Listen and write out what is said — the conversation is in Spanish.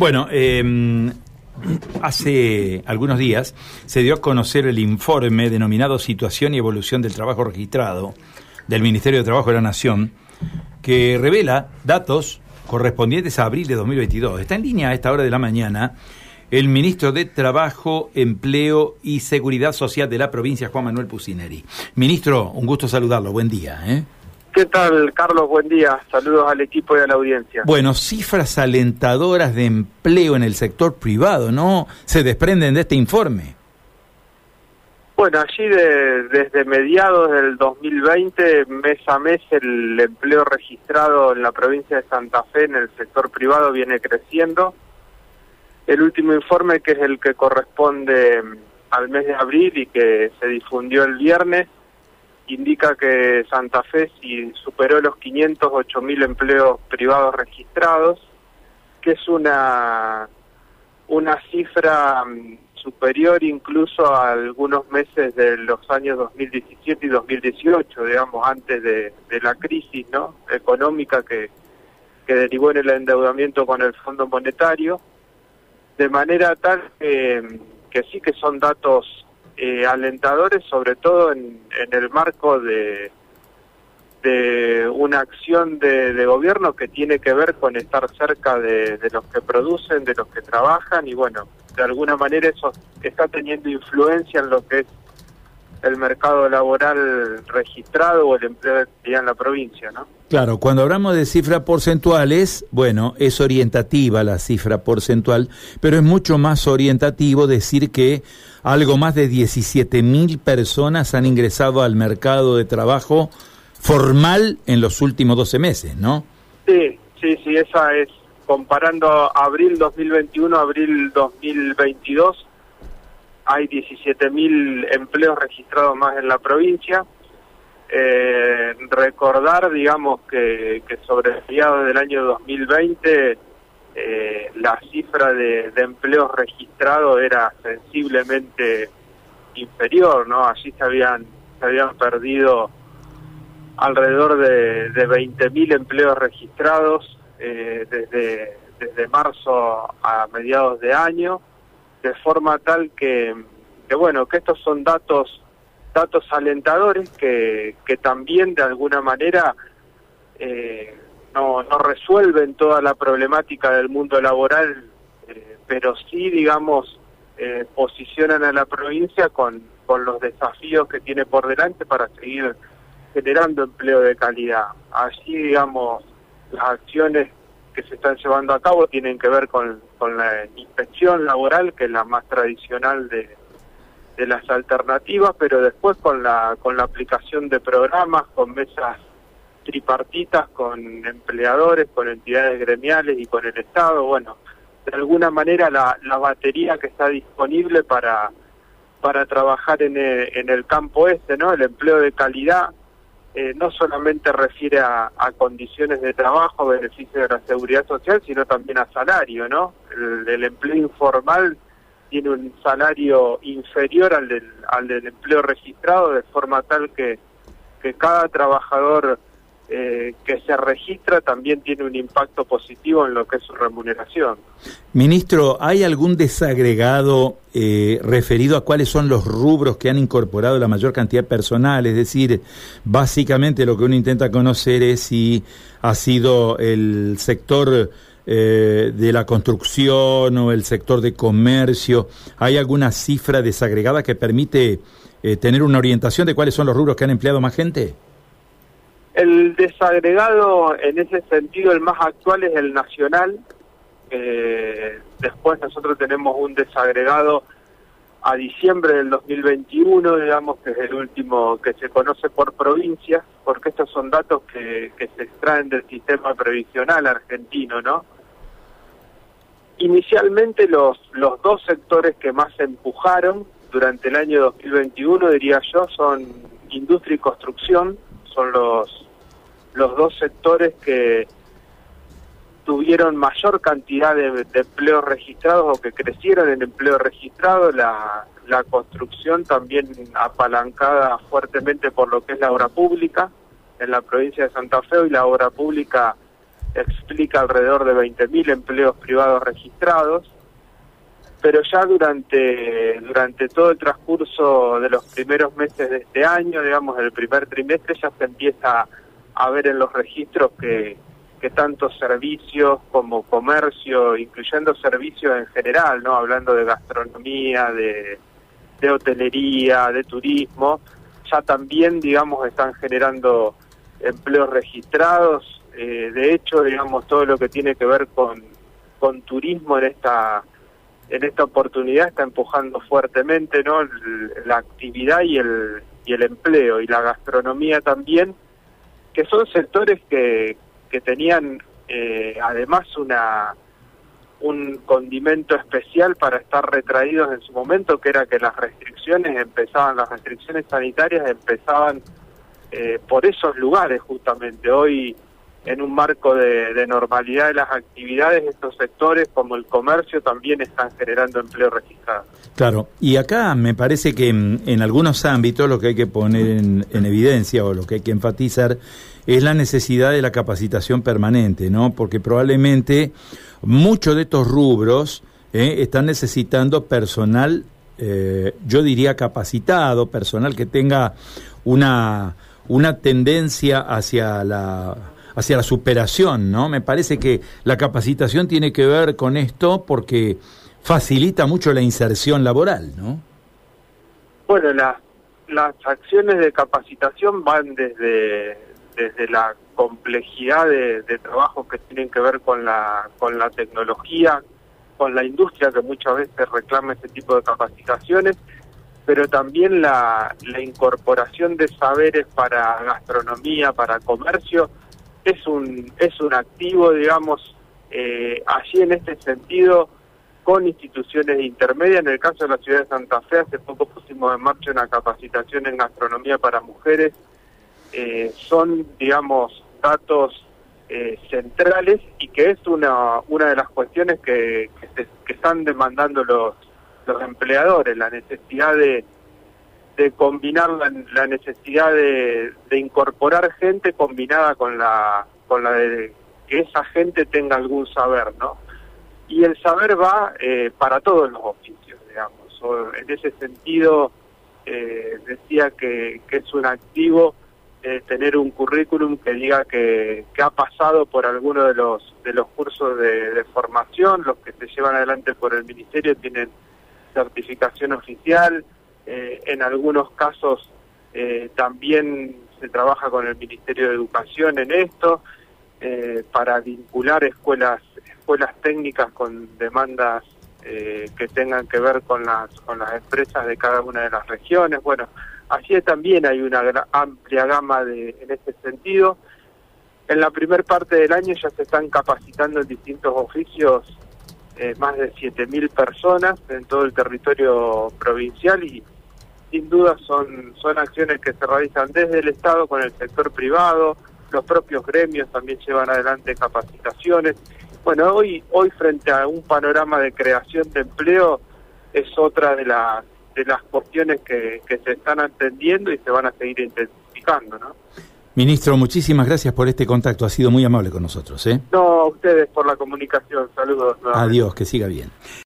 Bueno, eh, hace algunos días se dio a conocer el informe denominado Situación y Evolución del Trabajo Registrado del Ministerio de Trabajo de la Nación, que revela datos correspondientes a abril de 2022. Está en línea a esta hora de la mañana el ministro de Trabajo, Empleo y Seguridad Social de la provincia, Juan Manuel Pusineri. Ministro, un gusto saludarlo. Buen día. ¿eh? ¿Qué tal, Carlos? Buen día. Saludos al equipo y a la audiencia. Bueno, cifras alentadoras de empleo en el sector privado, ¿no? Se desprenden de este informe. Bueno, allí desde mediados del 2020, mes a mes, el empleo registrado en la provincia de Santa Fe en el sector privado viene creciendo. El último informe, que es el que corresponde al mes de abril y que se difundió el viernes, indica que Santa Fe superó los 508 mil empleos privados registrados, que es una, una cifra mm, superior incluso a algunos meses de los años 2017 y 2018, digamos, antes de, la crisis ¿no? económica que, derivó en el endeudamiento con el Fondo Monetario, de manera tal que, que sí que son datos eh, alentadores, sobre todo en, el marco de, de una acción de, gobierno que tiene que ver con estar cerca de, los que producen, de los que trabajan y bueno, de alguna manera eso está teniendo influencia en lo que es el mercado laboral registrado o el empleo en la provincia, ¿no? Claro, cuando hablamos de cifras porcentuales, bueno, es orientativa la cifra porcentual, pero es mucho más orientativo decir que algo más de 17 mil personas han ingresado al mercado de trabajo formal en los últimos 12 meses, ¿no? Sí, sí, sí, esa es comparando abril 2021 abril 2022 hay 17.000 empleos registrados más en la provincia. Eh, recordar, digamos, que, sobre el periodo del año 2020 eh, la cifra de, empleos registrados era sensiblemente inferior, ¿no? Allí se habían, se habían perdido alrededor de, de 20.000 empleos registrados eh, desde, desde marzo a mediados de año de forma tal que, bueno, que estos son datos datos alentadores que, que también de alguna manera eh, no, no resuelven toda la problemática del mundo laboral, eh, pero sí, digamos, eh, posicionan a la provincia con, con los desafíos que tiene por delante para seguir generando empleo de calidad. Allí, digamos, las acciones que se están llevando a cabo tienen que ver con, con la inspección laboral, que es la más tradicional de, de las alternativas, pero después con la, con la aplicación de programas, con mesas tripartitas, con empleadores, con entidades gremiales y con el Estado, bueno, de alguna manera la, la batería que está disponible para, para trabajar en el, en el campo este, ¿no? El empleo de calidad, eh, no solamente refiere a, condiciones de trabajo, beneficio de la seguridad social, sino también a salario, ¿no? El, empleo informal tiene un salario inferior al del, empleo registrado, de forma tal que cada trabajador eh, que se registra también tiene un impacto positivo en lo que es su remuneración. Ministro, ¿hay algún desagregado eh, referido a cuáles son los rubros que han incorporado la mayor cantidad de personal? Es decir, básicamente lo que uno intenta conocer es si ha sido el sector eh, de la construcción o el sector de comercio. ¿Hay alguna cifra desagregada que permite tener una orientación de cuáles son los rubros que han empleado más gente? El desagregado, en ese sentido, el más actual es el nacional. Eh, después nosotros tenemos un desagregado a diciembre del 2021, digamos que es el último que se conoce por provincia, porque estos son datos que, que se extraen del sistema previsional argentino, ¿no? Inicialmente los, los dos sectores que más empujaron durante el año 2021, diría yo, son industria y construcción, son los, los dos sectores que tuvieron mayor cantidad de, empleos registrados o que crecieron en empleo registrado, la, la construcción también apalancada fuertemente por lo que es la obra pública en la provincia de Santa Fe. Y la obra pública explica alrededor de 20.000 empleos privados registrados, pero ya durante, durante todo el transcurso de los primeros meses de este año, digamos, el primer trimestre, ya se empieza a ver en los registros que, que tanto servicios como comercio, incluyendo servicios en general, no hablando de gastronomía, de, de hotelería, de turismo, ya también, digamos, están generando empleos registrados. Eh, de hecho, digamos, todo lo que tiene que ver con, con turismo en esta en esta oportunidad está empujando fuertemente, ¿no? la actividad y el y el empleo y la gastronomía también, que son sectores que, que tenían eh, además una un condimento especial para estar retraídos en su momento, que era que las restricciones empezaban, las restricciones sanitarias empezaban eh, por esos lugares justamente. Hoy, en un marco de, normalidad de las actividades, estos sectores como el comercio también están generando empleo registrado. Claro, y acá me parece que en, algunos ámbitos lo que hay que poner en, en evidencia o lo que hay que enfatizar es la necesidad de la capacitación permanente, ¿no? Porque probablemente muchos de estos rubros eh, están necesitando personal, eh, yo diría capacitado, personal que tenga una, una tendencia hacia la hacia la superación, ¿no? Me parece que la capacitación tiene que ver con esto porque facilita mucho la inserción laboral, ¿no? Bueno, las acciones de capacitación van desde, desde la complejidad de, de trabajos que tienen que ver con la, con la tecnología, con la industria que muchas veces reclama ese tipo de capacitaciones, pero también la, la incorporación de saberes para gastronomía, para comercio, es un, es un activo, digamos, eh, allí en este sentido, con instituciones intermedias. En el caso de la ciudad de Santa Fe, hace poco pusimos en marcha una capacitación en gastronomía para mujeres. Eh, son, digamos, datos eh, centrales y que es una, una de las cuestiones que, que, están demandando los, los empleadores, la necesidad de, de combinar la, necesidad de, incorporar gente combinada con la, con la de que esa gente tenga algún saber, ¿no? Y el saber va eh, para todos los oficios, digamos. en ese sentido, eh, decía que, que es un activo eh, tener un currículum que diga que, que, ha pasado por alguno de los de los cursos de, formación, los que se llevan adelante por el ministerio tienen certificación oficial, eh, en algunos casos eh, también se trabaja con el Ministerio de Educación en esto, para vincular escuelas escuelas técnicas con demandas que tengan que ver con las con las empresas de cada una de las regiones, bueno, Allí también hay una amplia gama de, en este sentido. En la primer parte del año ya se están capacitando en distintos oficios eh, más de 7.000 personas en todo el territorio provincial y sin duda son, son acciones que se realizan desde el Estado con el sector privado, los propios gremios también llevan adelante capacitaciones. Bueno, hoy, hoy frente a un panorama de creación de empleo es otra de las de las cuestiones que, que se están atendiendo y se van a seguir intensificando, ¿no? Ministro, muchísimas gracias por este contacto. Ha sido muy amable con nosotros. ¿eh? No, a ustedes por la comunicación. Saludos. Adiós, que siga bien.